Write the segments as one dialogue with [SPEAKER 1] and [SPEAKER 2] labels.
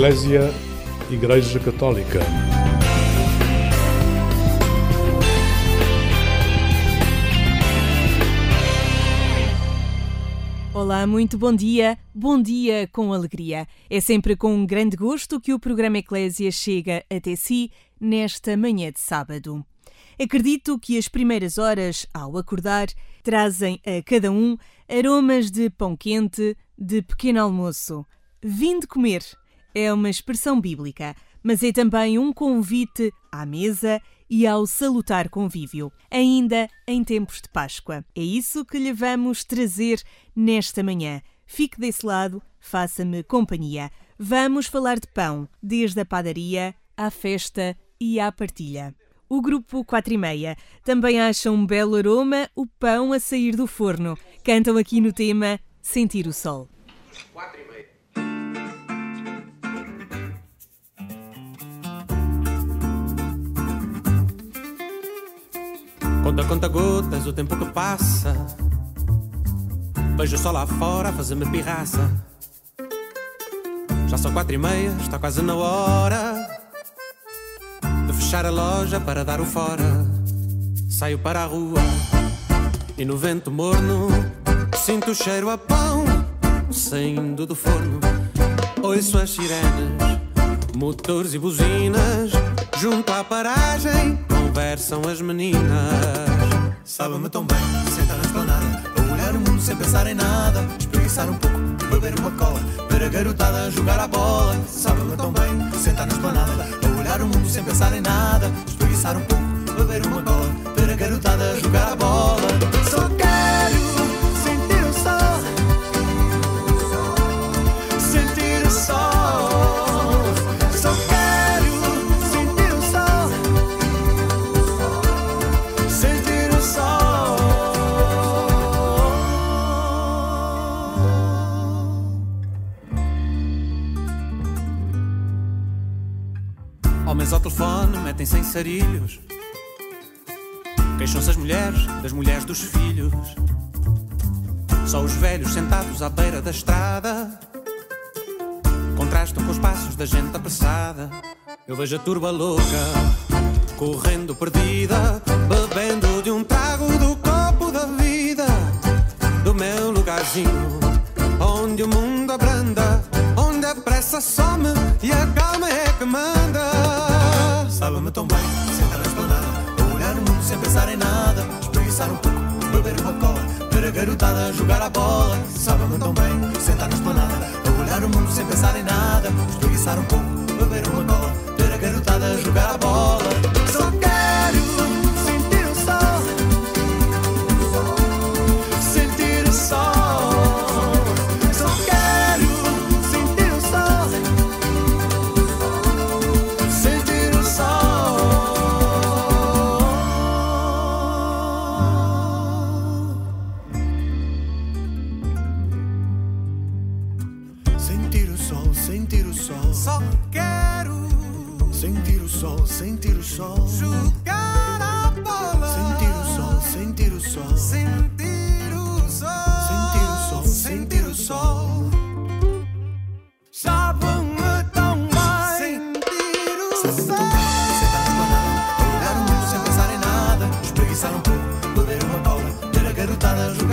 [SPEAKER 1] Eclésia Igreja Católica.
[SPEAKER 2] Olá, muito bom dia. Bom dia com alegria. É sempre com um grande gosto que o programa Eclésia chega até si nesta manhã de sábado. Acredito que as primeiras horas, ao acordar, trazem a cada um aromas de pão quente, de pequeno almoço. Vinde comer é uma expressão bíblica, mas é também um convite à mesa e ao salutar convívio, ainda em tempos de Páscoa. É isso que lhe vamos trazer nesta manhã. Fique desse lado, faça-me companhia. Vamos falar de pão, desde a padaria à festa e à partilha. O grupo 4 e meia também acha um belo aroma o pão a sair do forno. Cantam aqui no tema Sentir o Sol. 4 meia.
[SPEAKER 3] Conta, gotas, o tempo que passa. Vejo o sol lá fora fazer-me pirraça. Já são quatro e meia, está quase na hora de fechar a loja para dar o fora. Saio para a rua e no vento morno sinto o cheiro a pão saindo do forno. Ouço as sirenes, motores e buzinas junto à paragem conversam as meninas.
[SPEAKER 4] Sabe-me tão bem, sentar na esplanada, a olhar o mundo sem pensar em nada, espreguiçar um pouco, beber uma cola, ver a garotada jogar a bola. Sabe-me tão bem, sentar na esplanada, a olhar o mundo sem pensar em nada, espreguiçar um pouco, beber uma cola,
[SPEAKER 3] velhos sentados à beira da estrada contrastam com os passos da gente apressada. Eu vejo a turba louca, correndo perdida, bebendo de um trago do copo da vida, do meu lugarzinho, onde o mundo abranda, onde a pressa some e a calma é que manda.
[SPEAKER 4] Sabe-me tão bem, sentar na esplanada, olhar o mundo sem pensar em nada, espreguiçar um pouco, beber uma cola, ver a garotada jogar a bola. Sabe-me tão bem, sentar na esplanada, a olhar o mundo sem pensar em nada, espreguiçar um pouco, beber uma cola, ver a garotada jogar a bola.
[SPEAKER 3] A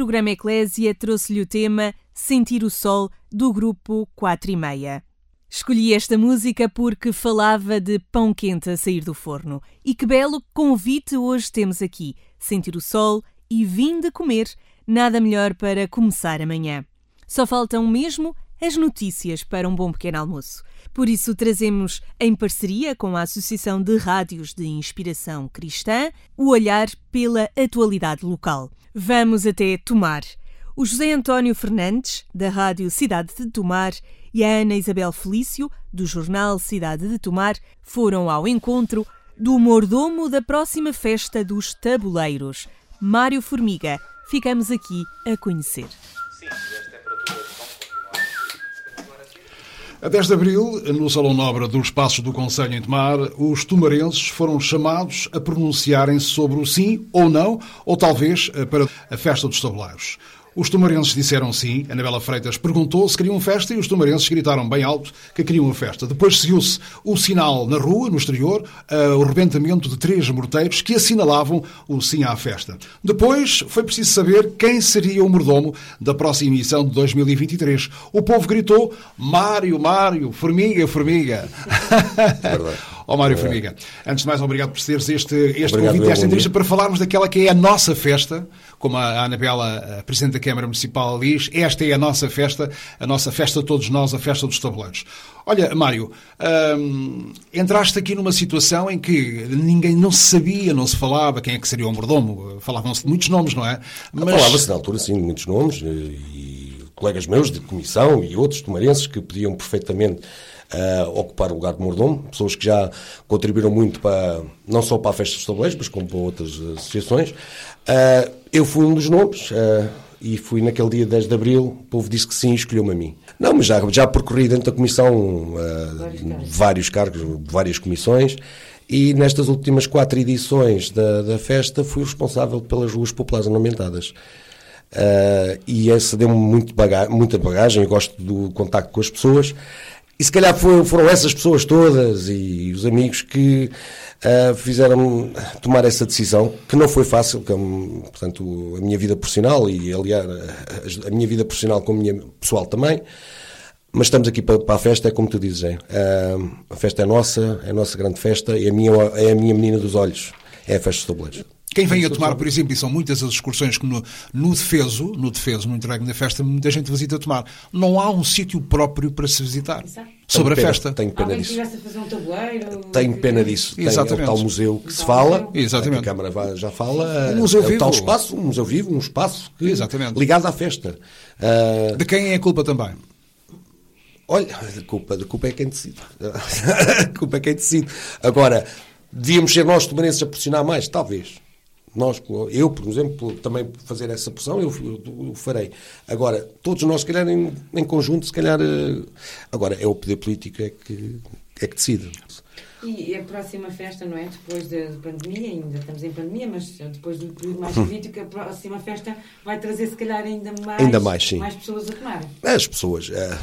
[SPEAKER 2] programa Eclésia trouxe-lhe o tema Sentir o Sol do grupo 4 e meia. Escolhi esta música porque falava de pão quente a sair do forno. E que belo convite hoje temos aqui. Sentir o sol e vim de comer. Nada melhor para começar amanhã. Só faltam mesmo as notícias para um bom pequeno almoço. Por isso, trazemos, em parceria com a Associação de Rádios de Inspiração Cristã, o olhar pela atualidade local. Vamos até Tomar. O José António Fernandes, da Rádio Cidade de Tomar, e a Ana Isabel Felício, do jornal Cidade de Tomar, foram ao encontro do mordomo da próxima festa dos tabuleiros, Mário Formiga. Ficamos aqui a conhecer.
[SPEAKER 5] A 10 de abril, no Salão Nobre dos Passos do Conselho em Tomar, os tumarenses foram chamados a pronunciarem sobre o sim ou não, ou talvez eh, para a festa dos tabuleiros. Os tumarenses disseram sim. Anabela Freitas perguntou se queriam festa e os tumarenses gritaram bem alto que queriam a festa. Depois seguiu-se o sinal na rua, no exterior, uh, o rebentamento de três morteiros que assinalavam o sim à festa. Depois foi preciso saber quem seria o mordomo da próxima edição de 2023. O povo gritou Mário, Mário, Formiga, Formiga. Verdade. Ó oh, Mário é. Formiga, antes de mais, obrigado por teres este, este convite, esta entrevista, para falarmos daquela que é a nossa festa, como a Anabela, a Presidente da Câmara Municipal, diz, esta é a nossa festa, a nossa festa de todos nós, a festa dos tabuleiros. Olha, Mário, hum, entraste aqui numa situação em que ninguém não se sabia, não se falava quem é que seria o mordomo. Falavam-se de muitos nomes, não é?
[SPEAKER 6] Mas... Falava-se na altura, sim, de muitos nomes, e colegas meus de comissão e outros tomarenses que podiam perfeitamente uh, ocupar o lugar de mordomo, pessoas que já contribuíram muito para, não só para a Festa dos Tabuleiros, mas como para outras associações. Uh, eu fui um dos nomes, uh, e fui naquele dia 10 de Abril, o povo disse que sim e escolheu-me a mim. Não, mas já, já percorri dentro da comissão vários, vários cargos, várias comissões, e nestas últimas quatro edições da, da festa fui responsável pelas ruas populares ornamentadas. Uh, e essa deu-me muito baga muita bagagem, eu gosto do contacto com as pessoas e se calhar foram, foram essas pessoas todas e os amigos que uh, fizeram tomar essa decisão, que não foi fácil, que, hum, portanto, a minha vida profissional e, aliás, a, a minha vida profissional com a minha pessoal também. Mas estamos aqui para, para a festa, é como tu dizes, é. Uh, a festa é nossa, é a nossa grande festa, é a minha, é a minha menina dos olhos, é a festa dos tabuleiros.
[SPEAKER 5] Quem vem a tomar, por exemplo, e são muitas as excursões que no, no defeso, no defeso, no entregue da festa, muita gente visita a tomar. Não há um sítio próprio para se visitar. Exato. Sobre
[SPEAKER 7] tenho
[SPEAKER 5] a festa.
[SPEAKER 7] Tenho pena Alguém disso. a fazer um tabuleiro.
[SPEAKER 6] Tenho pena disso. Tem, Exatamente. é o tal museu que se fala.
[SPEAKER 5] Exatamente.
[SPEAKER 6] A Câmara já fala.
[SPEAKER 5] Um museu
[SPEAKER 6] é
[SPEAKER 5] vivo.
[SPEAKER 6] o tal espaço, um museu vivo, um espaço que, Exatamente. ligado à festa.
[SPEAKER 5] Uh, de quem é a culpa também?
[SPEAKER 6] Olha, a culpa, a culpa é quem decide. a culpa é quem decide. Agora, devíamos ser nós tomarenses a pressionar mais? Talvez. Nós, eu, por exemplo, também fazer essa pressão, eu, eu, farei. Agora, todos nós, se calhar, em, em, conjunto, se calhar. Eh, agora, é o poder político é que, é que decide.
[SPEAKER 7] E a próxima festa, não é? Depois da pandemia, ainda estamos em pandemia, mas depois do período mais crítico, a próxima festa vai trazer, se calhar, ainda mais,
[SPEAKER 6] ainda mais, sim.
[SPEAKER 7] mais pessoas a tomar.
[SPEAKER 6] As pessoas, é,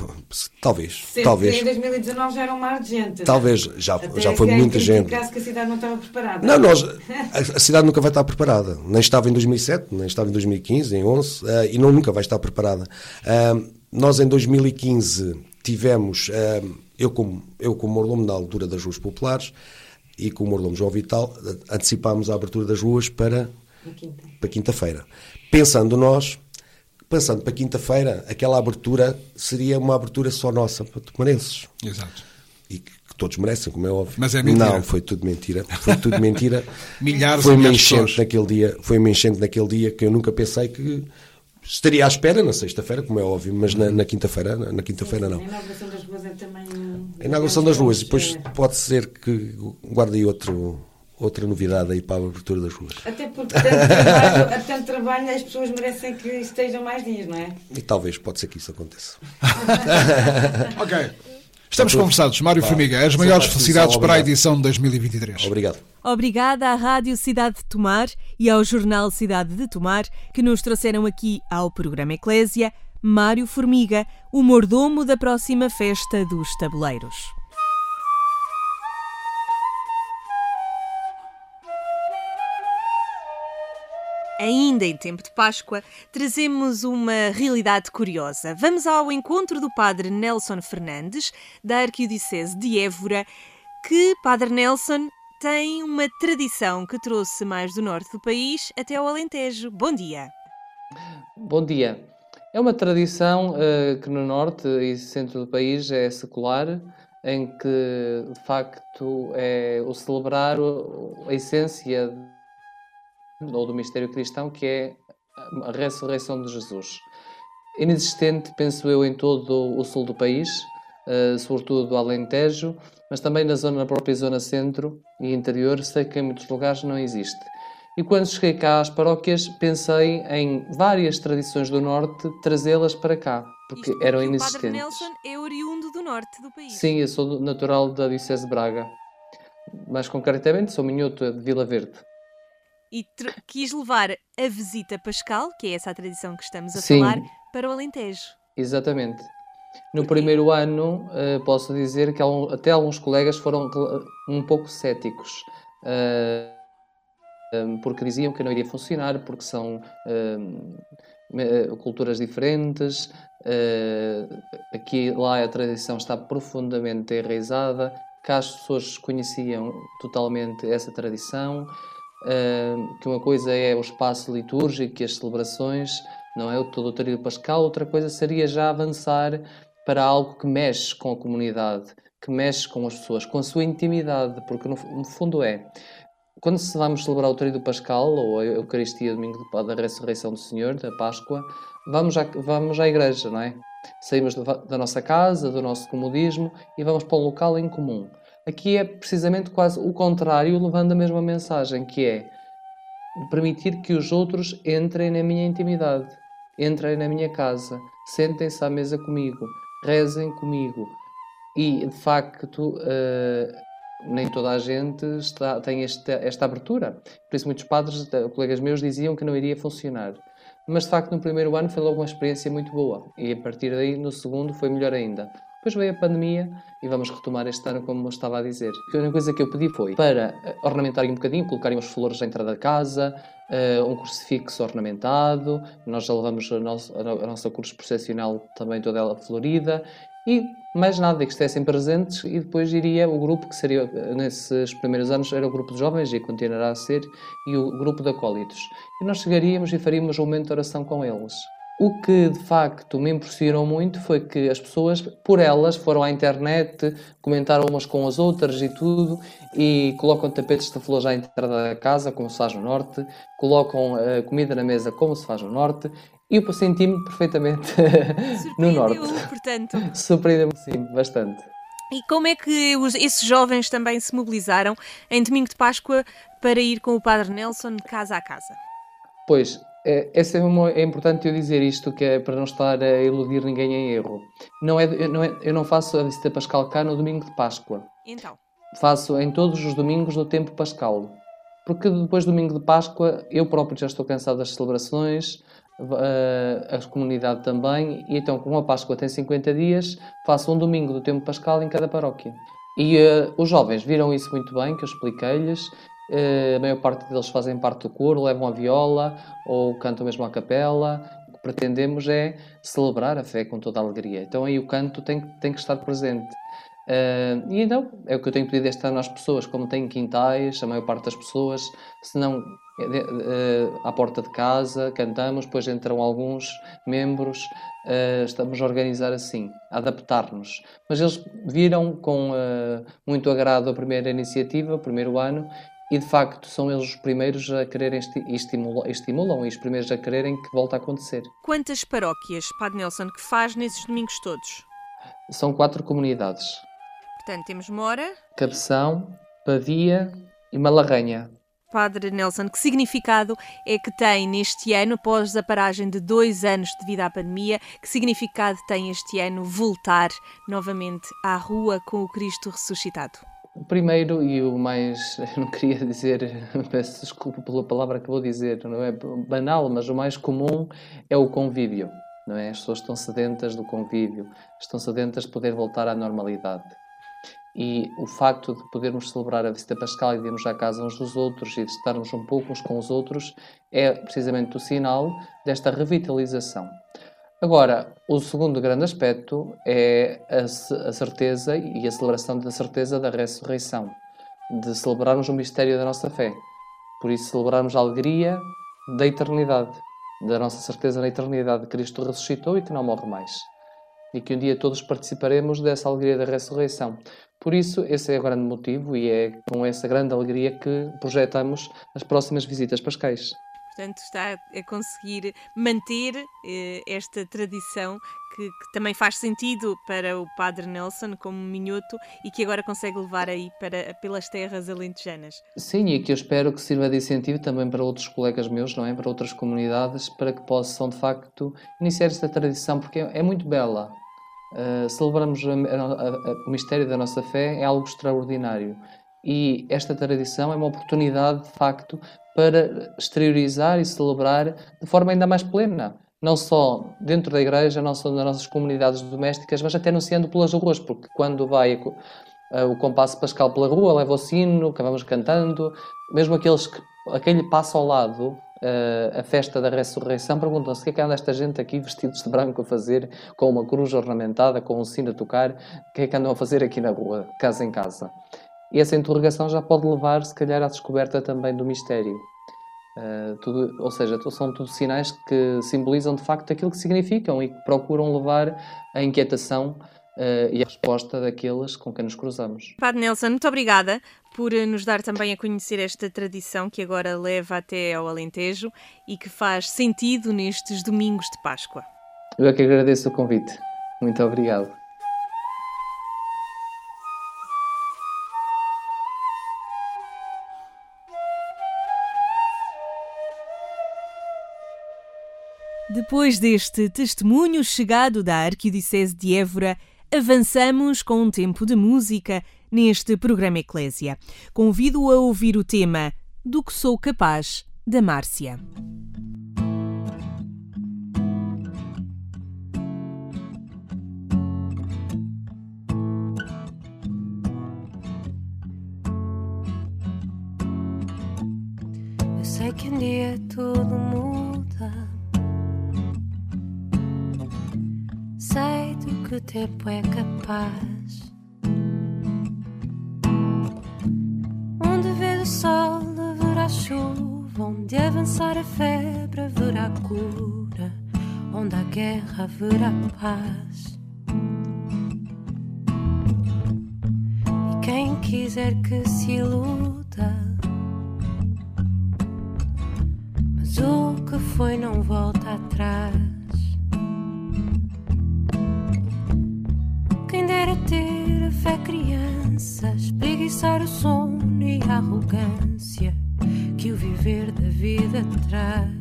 [SPEAKER 6] talvez.
[SPEAKER 7] Sempre
[SPEAKER 6] talvez.
[SPEAKER 7] em 2019 já era um mar de gente.
[SPEAKER 6] Talvez, já, já foi muita gente.
[SPEAKER 7] caso que a cidade não estava preparada.
[SPEAKER 6] Não, nós, a, a, cidade nunca vai estar preparada. Nem estava em 2007, nem estava em 2015, em 11, uh, e não, nunca vai estar preparada. Uh, nós, em 2015, tivemos. Uh, eu, como, eu, como mordomo na altura das ruas populares e como mordomo João Vital, antecipámos a abertura das ruas para, para quinta-feira. Pensando nós, pensando para quinta-feira, aquela abertura seria uma abertura só nossa para tomarenses.
[SPEAKER 5] Exato.
[SPEAKER 6] E que, que todos merecem, como é óbvio.
[SPEAKER 5] Mas é mentira.
[SPEAKER 6] Não, foi tudo mentira. Foi tudo mentira.
[SPEAKER 5] Milhares
[SPEAKER 6] foi
[SPEAKER 5] uma
[SPEAKER 6] enchente naquele dia, Foi uma enchente naquele dia que eu nunca pensei que estaria à espera na sexta-feira, como é óbvio, mas na, na quinta-feira na quinta-feira não. A
[SPEAKER 7] inauguração das ruas é também.
[SPEAKER 6] A inauguração das ruas, depois pode ser que guarde outro, outra novidade aí para a abertura das ruas.
[SPEAKER 7] Até porque tanto trabalho, tanto trabalho as pessoas merecem que estejam mais dias, não é? E
[SPEAKER 6] talvez, pode ser que isso aconteça.
[SPEAKER 5] ok. Estamos conversados. Mário Pá, Formiga, as maiores felicidades para a edição de 2023.
[SPEAKER 6] Obrigado.
[SPEAKER 2] Obrigada à Rádio Cidade de Tomar e ao Jornal Cidade de Tomar que nos trouxeram aqui ao programa Eclésia Mário Formiga, o mordomo da próxima festa dos tabuleiros. Ainda em tempo de Páscoa, trazemos uma realidade curiosa. Vamos ao encontro do Padre Nelson Fernandes, da Arquidiocese de Évora, que, Padre Nelson, tem uma tradição que trouxe mais do norte do país até ao Alentejo. Bom dia.
[SPEAKER 8] Bom dia. É uma tradição uh, que no norte e centro do país é secular, em que de facto é o celebrar a essência ou do mistério cristão, que é a ressurreição de Jesus. Inexistente, penso eu, em todo o sul do país, uh, sobretudo do Alentejo, mas também na, zona, na própria zona centro e interior, sei que em muitos lugares não existe. E quando cheguei cá às paróquias, pensei em várias tradições do Norte, trazê-las para cá, porque
[SPEAKER 2] Isto
[SPEAKER 8] eram
[SPEAKER 2] porque
[SPEAKER 8] inexistentes.
[SPEAKER 2] O Padre Nelson é oriundo do norte do país.
[SPEAKER 8] Sim, eu sou natural da Diocese de Braga. Mais concretamente, sou minhoto de Vila Verde.
[SPEAKER 2] E quis levar a visita pascal, que é essa a tradição que estamos a
[SPEAKER 8] Sim.
[SPEAKER 2] falar, para o Alentejo.
[SPEAKER 8] Exatamente. No primeiro ano, uh, posso dizer que até alguns colegas foram um pouco céticos. Uh, um, porque diziam que não iria funcionar, porque são um, culturas diferentes, uh, aqui lá a tradição está profundamente enraizada, cá as pessoas conheciam totalmente essa tradição, uh, que uma coisa é o espaço litúrgico e as celebrações, não é o todo o tríodo pascal, outra coisa seria já avançar para algo que mexe com a comunidade, que mexe com as pessoas, com a sua intimidade, porque no, no fundo é quando se vamos celebrar o Tríduo Pascal, ou a Eucaristia, domingo da ressurreição do Senhor, da Páscoa, vamos à, vamos à igreja, não é? Saímos da nossa casa, do nosso comodismo e vamos para um local em comum. Aqui é precisamente quase o contrário, levando a mesma mensagem, que é permitir que os outros entrem na minha intimidade, entrem na minha casa, sentem-se à mesa comigo, rezem comigo. E, de facto, uh, nem toda a gente está, tem esta, esta abertura. Por isso, muitos padres, colegas meus, diziam que não iria funcionar. Mas, de facto, no primeiro ano foi logo uma experiência muito boa. E, a partir daí, no segundo, foi melhor ainda. Depois veio a pandemia e vamos retomar este ano, como eu estava a dizer. A única coisa que eu pedi foi para ornamentarem um bocadinho, colocarem umas flores à entrada da casa, uh, um crucifixo ornamentado. Nós já levamos a, nosso, a nossa cruz processional também toda ela florida e mais nada, que estivessem presentes e depois iria o grupo que seria, nesses primeiros anos, era o grupo de jovens e continuará a ser, e o grupo de acólitos. E nós chegaríamos e faríamos um momento de oração com eles. O que de facto me impressionou muito foi que as pessoas, por elas, foram à internet, comentaram umas com as outras e tudo, e colocam tapetes de flores à entrada da casa, como se faz no Norte, colocam uh, comida na mesa, como se faz no Norte, e eu senti-me perfeitamente no Norte.
[SPEAKER 2] portanto.
[SPEAKER 8] Surpreendeu-me, sim, bastante.
[SPEAKER 2] E como é que os, esses jovens também se mobilizaram em domingo de Páscoa para ir com o Padre Nelson de casa a casa?
[SPEAKER 8] Pois, é, é, uma, é importante eu dizer isto, que é para não estar a iludir ninguém em erro. Não é, não é, eu não faço a visita pascal cá no domingo de Páscoa.
[SPEAKER 2] Então?
[SPEAKER 8] Faço em todos os domingos do tempo pascal. Porque depois do domingo de Páscoa, eu próprio já estou cansado das celebrações, a comunidade também, e então, como a Páscoa tem 50 dias, faço um domingo do tempo pascal em cada paróquia. E uh, os jovens viram isso muito bem, que eu expliquei-lhes. Uh, a maior parte deles fazem parte do coro, levam a viola ou cantam mesmo a capela. O que pretendemos é celebrar a fé com toda a alegria. Então aí o canto tem, tem que estar presente. Uh, e então, é o que eu tenho pedido este ano às pessoas, como têm quintais, a maior parte das pessoas, se não uh, à porta de casa, cantamos, depois entram alguns membros, estamos a organizar assim, a adaptar-nos. Mas eles viram com muito agrado a primeira iniciativa, o primeiro ano, e de facto são eles os primeiros a quererem e estimulam, estimulam e os primeiros a quererem que volte a acontecer.
[SPEAKER 2] Quantas paróquias, Padre Nelson, que faz nesses domingos todos?
[SPEAKER 8] São quatro comunidades.
[SPEAKER 2] Portanto, temos Mora,
[SPEAKER 8] Cabeção, Pavia e Malarranha.
[SPEAKER 2] Padre Nelson, que significado é que tem neste ano, após a paragem de dois anos devido à pandemia, que significado tem este ano voltar novamente à rua com o Cristo ressuscitado?
[SPEAKER 8] O primeiro e o mais, eu não queria dizer, peço desculpa pela palavra que vou dizer, não é banal, mas o mais comum é o convívio, não é? As pessoas estão sedentas do convívio, estão sedentas de poder voltar à normalidade. E o facto de podermos celebrar a visita pascal e de irmos à casa uns dos outros e de estarmos um pouco uns com os outros é precisamente o sinal desta revitalização. Agora, o segundo grande aspecto é a, certeza e a celebração da certeza da ressurreição, de celebrarmos o mistério da nossa fé. Por isso, celebrarmos a alegria da eternidade, da nossa certeza na eternidade de Cristo ressuscitou e que não morre mais. E que um dia todos participaremos dessa alegria da ressurreição. Por isso, esse é o grande motivo e é com essa grande alegria que projetamos as próximas visitas pascais.
[SPEAKER 2] Portanto, está a conseguir manter eh, esta tradição que, que, também faz sentido para o Padre Nelson como minhoto e que agora consegue levar aí para, pelas terras alentejanas.
[SPEAKER 8] Sim, e que eu espero que sirva de incentivo também para outros colegas meus, não é? Para outras comunidades, para que possam de facto iniciar esta tradição, porque é, muito bela. Uh, celebramos a, a, a, o mistério da nossa fé, é algo extraordinário. E esta tradição é uma oportunidade, de facto, para exteriorizar e celebrar de forma ainda mais plena. Não só dentro da igreja, não só nas nossas comunidades domésticas, mas até anunciando pelas ruas, porque quando vai o compasso pascal pela rua, leva o sino, que vamos cantando, mesmo aqueles que, aquele passo ao lado, uh, a festa da ressurreição, perguntam-se o que é que anda esta gente aqui vestidos de branco a fazer, com uma cruz ornamentada, com um sino a tocar, o que é que andam a fazer aqui na rua, casa em casa? E essa interrogação já pode levar, se calhar, à descoberta também do mistério. Uh, tudo, ou seja, são tudo sinais que simbolizam de facto aquilo que significam e que procuram levar a inquietação uh, e a resposta daqueles com quem nos cruzamos.
[SPEAKER 2] Padre Nelson, muito obrigada por eh, nos dar também a conhecer esta tradição que agora leva até ao Alentejo e que faz sentido nestes domingos de Páscoa.
[SPEAKER 8] Eu é que agradeço o convite. Muito obrigado.
[SPEAKER 2] Depois deste testemunho chegado da Arquidiocese de Évora, avançamos com um tempo de música neste programa Eclésia. Convido-o a ouvir o tema Do que sou capaz, da Márcia.
[SPEAKER 9] Eu sei que um dia tudo muda que o tempo é capaz. Onde vê o sol, haverá chuva. Onde avançar a febre, haverá cura. Onde há guerra, haverá paz. E quem quiser que se iluda. Mas o que foi não volta atrás. Fé criança, espreguiçar o sono e a arrogância que o viver da vida traz.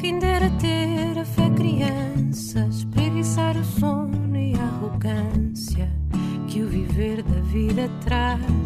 [SPEAKER 9] Quem dera ter a fé criança, espreguiçar o sono e a arrogância que o viver da vida traz.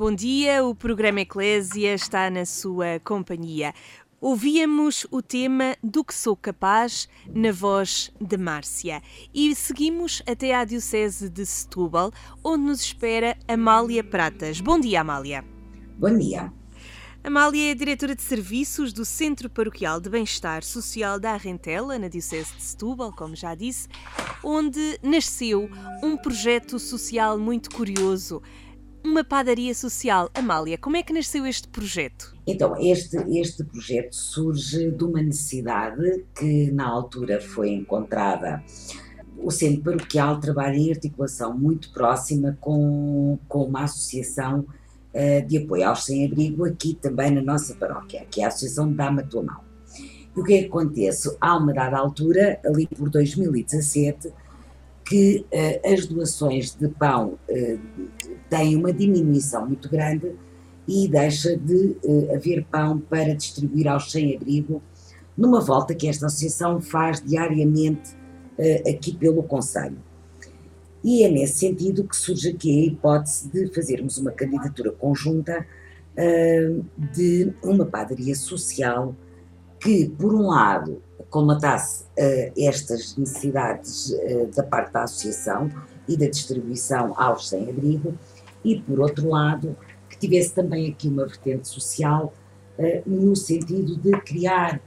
[SPEAKER 2] Bom dia, o programa Eclésia está na sua companhia. Ouvíamos o tema Do que sou capaz na voz de Márcia e seguimos até à Diocese de Setúbal, onde nos espera Amália Pratas. Bom dia, Amália.
[SPEAKER 10] Bom dia.
[SPEAKER 2] Amália é diretora de serviços do Centro Paroquial de Bem-Estar Social da Arrentela, na Diocese de Setúbal, como já disse, onde nasceu um projeto social muito curioso, uma padaria social. Amália, como é que nasceu este projeto?
[SPEAKER 10] Então, este, este projeto surge de uma necessidade que na altura foi encontrada. O Centro Paroquial trabalha em articulação muito próxima com, com uma associação uh, de apoio aos sem-abrigo aqui também na nossa paróquia, que é a Associação Dama Tua Mão. E o que é que acontece? Há uma dada altura, ali por 2017, que uh, as doações de pão uh, têm uma diminuição muito grande e deixa de uh, haver pão para distribuir aos sem-abrigo, numa volta que esta associação faz diariamente aqui pelo Conselho. E é nesse sentido que surge aqui a hipótese de fazermos uma candidatura conjunta uh, de uma padaria social que, por um lado, colmatasse uh, estas necessidades uh, da parte da associação e da distribuição aos sem-abrigo, e, por outro lado, que tivesse também aqui uma vertente social no sentido de criar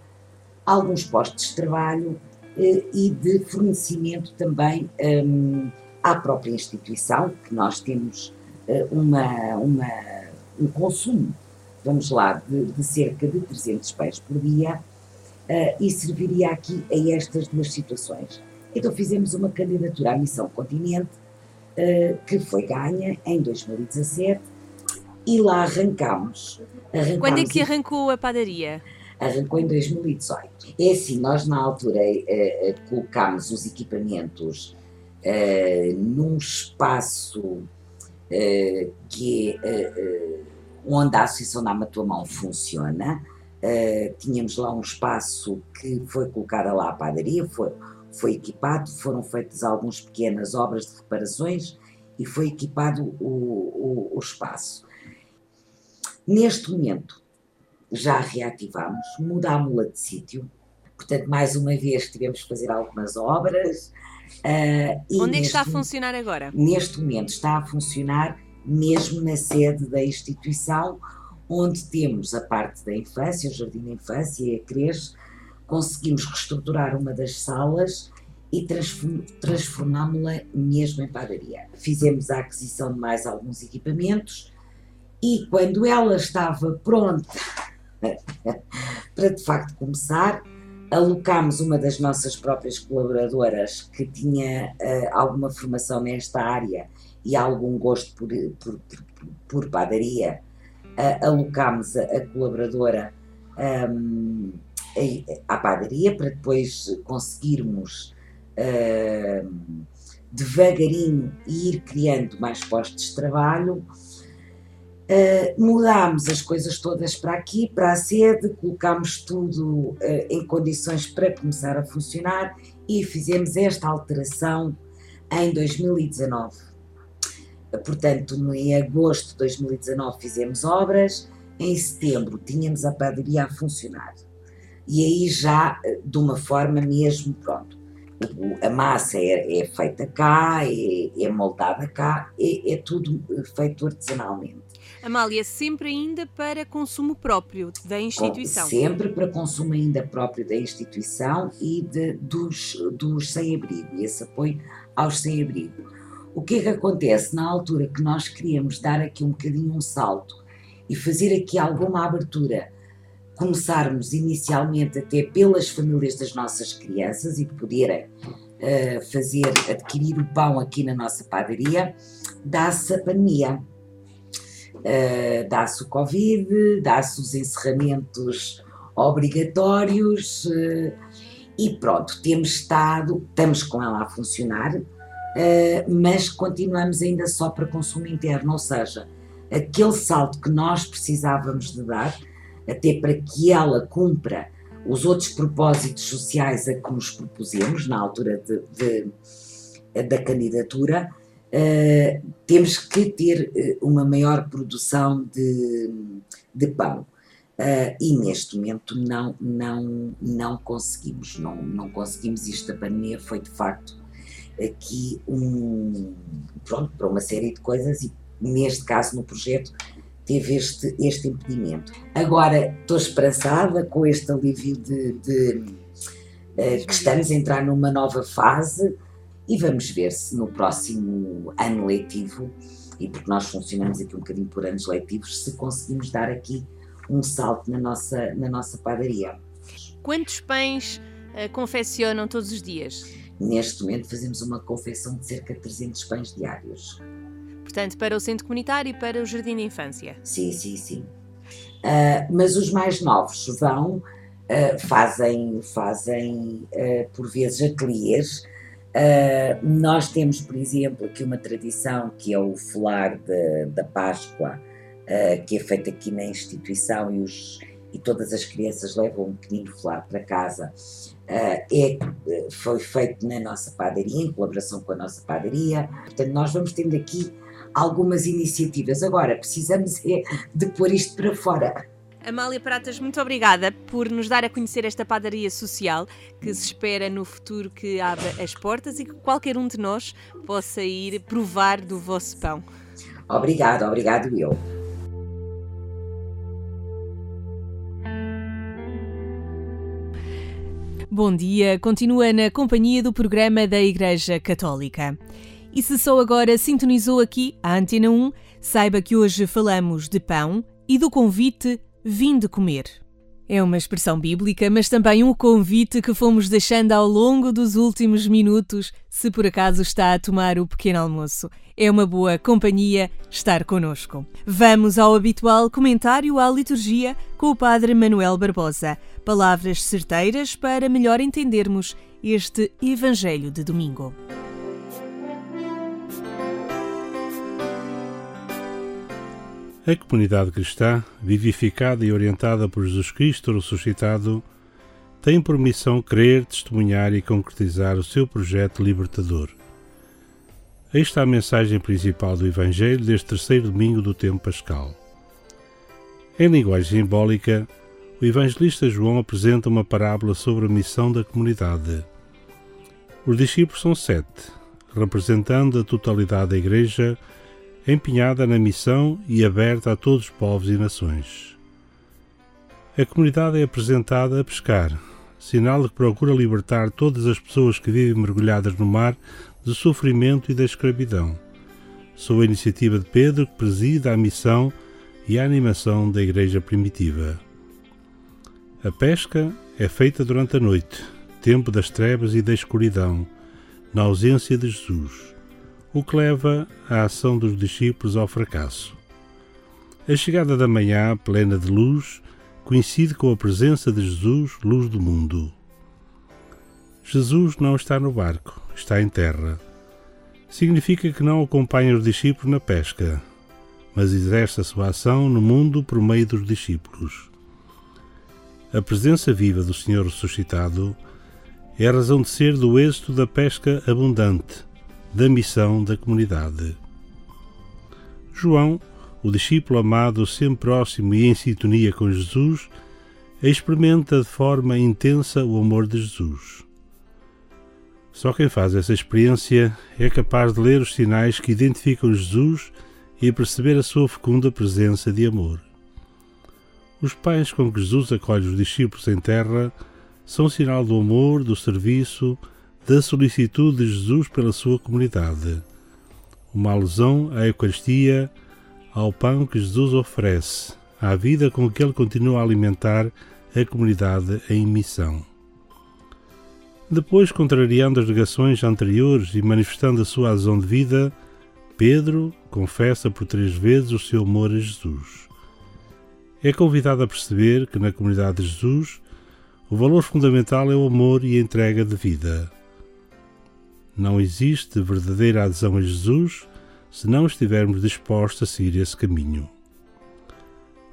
[SPEAKER 10] alguns postos de trabalho e de fornecimento também. Um, à própria instituição, que nós temos uh, uma, uma, um consumo, vamos lá, de, de, cerca de 300 pés por dia, uh, e serviria aqui a estas duas situações. Então fizemos uma candidatura à Missão Continente, uh, que foi ganha em 2017, e lá arrancámos.
[SPEAKER 2] arrancámos Quando é que arrancou a padaria?
[SPEAKER 10] Arrancou em 2018. É assim, nós na altura colocámos os equipamentos num espaço que é onde a Associação Dá-me a Tua Mão funciona. tínhamos lá um espaço que foi colocada lá a padaria, foi, foi equipado, foram feitas algumas pequenas obras de reparações e foi equipado o, o, o espaço. Neste momento, já reativamos, mudámos-la de sítio, portanto, mais uma vez tivemos que fazer algumas obras,
[SPEAKER 2] Uh, Onde é que está a funcionar agora?
[SPEAKER 10] Neste momento está a funcionar mesmo na sede da instituição, onde temos a parte da infância, o jardim da infância e a creche, conseguimos reestruturar uma das salas e transformámos-la mesmo em padaria. Fizemos a aquisição de mais alguns equipamentos e quando ela estava pronta para de facto começar, alocámos uma das nossas próprias colaboradoras que tinha uh, alguma formação nesta área e algum gosto por, por, por, por padaria, uh, alocámos a, a colaboradora um, à padaria para depois conseguirmos uh, devagarinho ir criando mais postos de trabalho Uh, mudámos as coisas todas para aqui, para a sede, colocámos tudo uh, em condições para começar a funcionar e fizemos esta alteração em 2019. Uh, portanto, em agosto de 2019 fizemos obras, em setembro tínhamos a padaria a funcionar. E aí já de uma forma mesmo, pronto, a massa é, é feita cá, é, é moldada cá, é, é tudo feito artesanalmente.
[SPEAKER 2] Amália, sempre ainda para consumo próprio da instituição?
[SPEAKER 10] Sempre para consumo ainda próprio da instituição e de, dos, dos sem-abrigo, e esse apoio aos sem-abrigo. O que é que acontece? Na altura que nós queríamos dar aqui um bocadinho um salto e fazer aqui alguma abertura, começarmos inicialmente até pelas famílias das nossas crianças e poderem uh, fazer, adquirir o pão aqui na nossa padaria, dá-se a pandemia. Uh, dá-se o Covid, dá-se os encerramentos obrigatórios uh, e pronto, temos estado, estamos com ela a funcionar, uh, mas continuamos ainda só para consumo interno, ou seja, aquele salto que nós precisávamos de dar, até para que ela cumpra os outros propósitos sociais a que nos propusemos na altura de, de, da candidatura, uh, temos que ter uh, uma maior produção de, de pão. Uh, e neste momento não, não, não conseguimos, não, não conseguimos. Isto da pandemia foi de facto aqui um. Pronto, para uma série de coisas, e neste caso no projeto teve este, este impedimento. Agora estou esperançada com este alívio de, de uh, que estamos a entrar numa nova fase e vamos ver se no próximo ano letivo, e porque nós funcionamos aqui um bocadinho por anos letivos, se conseguimos dar aqui um salto na nossa, na nossa padaria.
[SPEAKER 2] Quantos pães uh, confeccionam todos os dias?
[SPEAKER 10] Neste momento fazemos uma confecção de cerca de 300 pães diários.
[SPEAKER 2] Portanto, para o centro comunitário e para o jardim de infância?
[SPEAKER 10] Sim, sim, sim. Uh, mas os mais novos vão, uh, fazem, fazem uh, por vezes ateliês. nós temos, por exemplo, aqui uma tradição que é o folar da Páscoa, que é feito aqui na instituição e, os, e todas as crianças levam um pequenino folar para casa. É, foi feito na nossa padaria, em colaboração com a nossa padaria. Portanto, nós vamos tendo aqui algumas iniciativas. Agora, precisamos é de pôr isto para fora.
[SPEAKER 2] Amália Pratas, muito obrigada por nos dar a conhecer esta padaria social que se espera no futuro que abra as portas e que qualquer um de nós possa ir provar do vosso pão.
[SPEAKER 10] Obrigado, obrigado eu.
[SPEAKER 2] Bom dia, continua na companhia do programa da Igreja Católica. E se só agora sintonizou aqui a Antena 1, saiba que hoje falamos de pão e do convite Vinde comer. É uma expressão bíblica, mas também um convite que fomos deixando ao longo dos últimos minutos, se por acaso está a tomar o pequeno almoço. É uma boa companhia estar conosco. Vamos ao habitual comentário à liturgia com o Padre Manuel Barbosa. Palavras certeiras para melhor entendermos este Evangelho de domingo.
[SPEAKER 1] A comunidade cristã, vivificada e orientada por Jesus Cristo ressuscitado, tem por missão crer, testemunhar e concretizar o seu projeto libertador. Aí está a mensagem principal do Evangelho deste terceiro domingo do tempo pascal. Em linguagem simbólica, o evangelista João apresenta uma parábola sobre a missão da comunidade. Os discípulos são sete, representando a totalidade da Igreja, empenhada na missão e aberta a todos os povos e nações. A comunidade é apresentada a pescar, sinal de que procura libertar todas as pessoas que vivem mergulhadas no mar do sofrimento e da escravidão. Sob a iniciativa de Pedro, que preside a missão e a animação da Igreja primitiva. A pesca é feita durante a noite, tempo das trevas e da escuridão, na ausência de Jesus, o que leva a ação dos discípulos ao fracasso. A chegada da manhã, plena de luz, coincide com a presença de Jesus, luz do mundo. Jesus não está no barco, está em terra. Significa que não acompanha os discípulos na pesca, mas exerce a sua ação no mundo por meio dos discípulos. A presença viva do Senhor ressuscitado é a razão de ser do êxito da pesca abundante, da missão da comunidade. João, o discípulo amado, sempre próximo e em sintonia com Jesus, experimenta de forma intensa o amor de Jesus. Só quem faz essa experiência é capaz de ler os sinais que identificam Jesus e perceber a sua fecunda presença de amor. Os pães com que Jesus acolhe os discípulos em terra são sinal do amor, do serviço, da solicitude de Jesus pela sua comunidade. Uma alusão à Eucaristia, ao pão que Jesus oferece, à vida com que ele continua a alimentar a comunidade em missão. Depois, contrariando as negações anteriores e manifestando a sua razão de vida, Pedro confessa por três vezes o seu amor a Jesus é convidado a perceber que na comunidade de Jesus o valor fundamental é o amor e a entrega de vida. Não existe verdadeira adesão a Jesus se não estivermos dispostos a seguir esse caminho.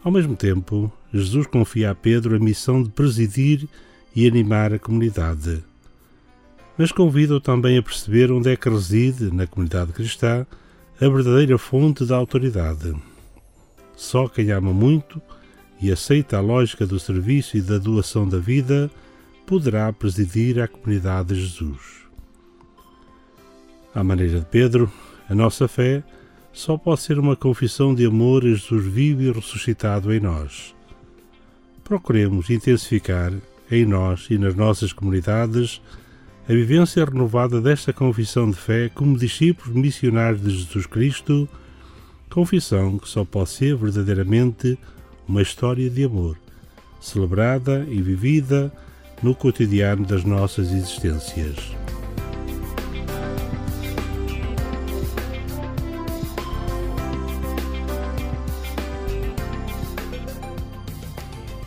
[SPEAKER 1] Ao mesmo tempo, Jesus confia a Pedro a missão de presidir e animar a comunidade. Mas convida-o também a perceber onde é que reside, na comunidade cristã, a verdadeira fonte da autoridade. Só quem ama muito e aceita a lógica do serviço e da doação da vida poderá presidir a comunidade de Jesus. À maneira de Pedro, a nossa fé só pode ser uma confissão de amor a Jesus vivo e ressuscitado em nós. Procuremos intensificar em nós e nas nossas comunidades a vivência renovada desta confissão de fé como discípulos missionários de Jesus Cristo, confissão que só pode ser verdadeiramente uma história de amor, celebrada e vivida no cotidiano das nossas existências.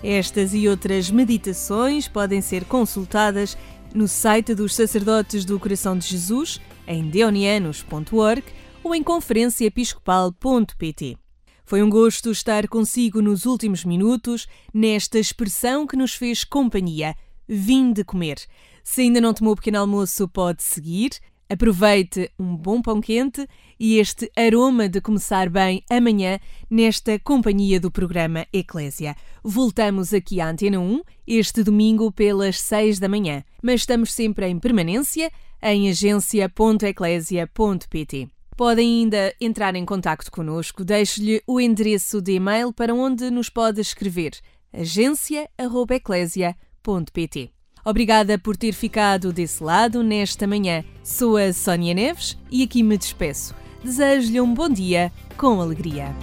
[SPEAKER 2] Estas e outras meditações podem ser consultadas no site dos Sacerdotes do Coração de Jesus, em deonianos.org ou em conferenciaepiscopal.pt. Foi um gosto estar consigo nos últimos minutos, nesta expressão que nos fez companhia. Vim de comer. Se ainda não tomou o pequeno almoço, pode seguir. Aproveite um bom pão quente e este aroma de começar bem amanhã nesta companhia do programa Eclésia. Voltamos aqui à Antena 1 este domingo pelas 6 da manhã, mas estamos sempre em permanência em agência.eclésia.pt. Podem ainda entrar em contato conosco, deixe-lhe o endereço de e-mail para onde nos pode escrever agência.eclésia.pt. Obrigada por ter ficado desse lado nesta manhã. Sou a Sónia Neves e aqui me despeço. Desejo-lhe um bom dia com alegria.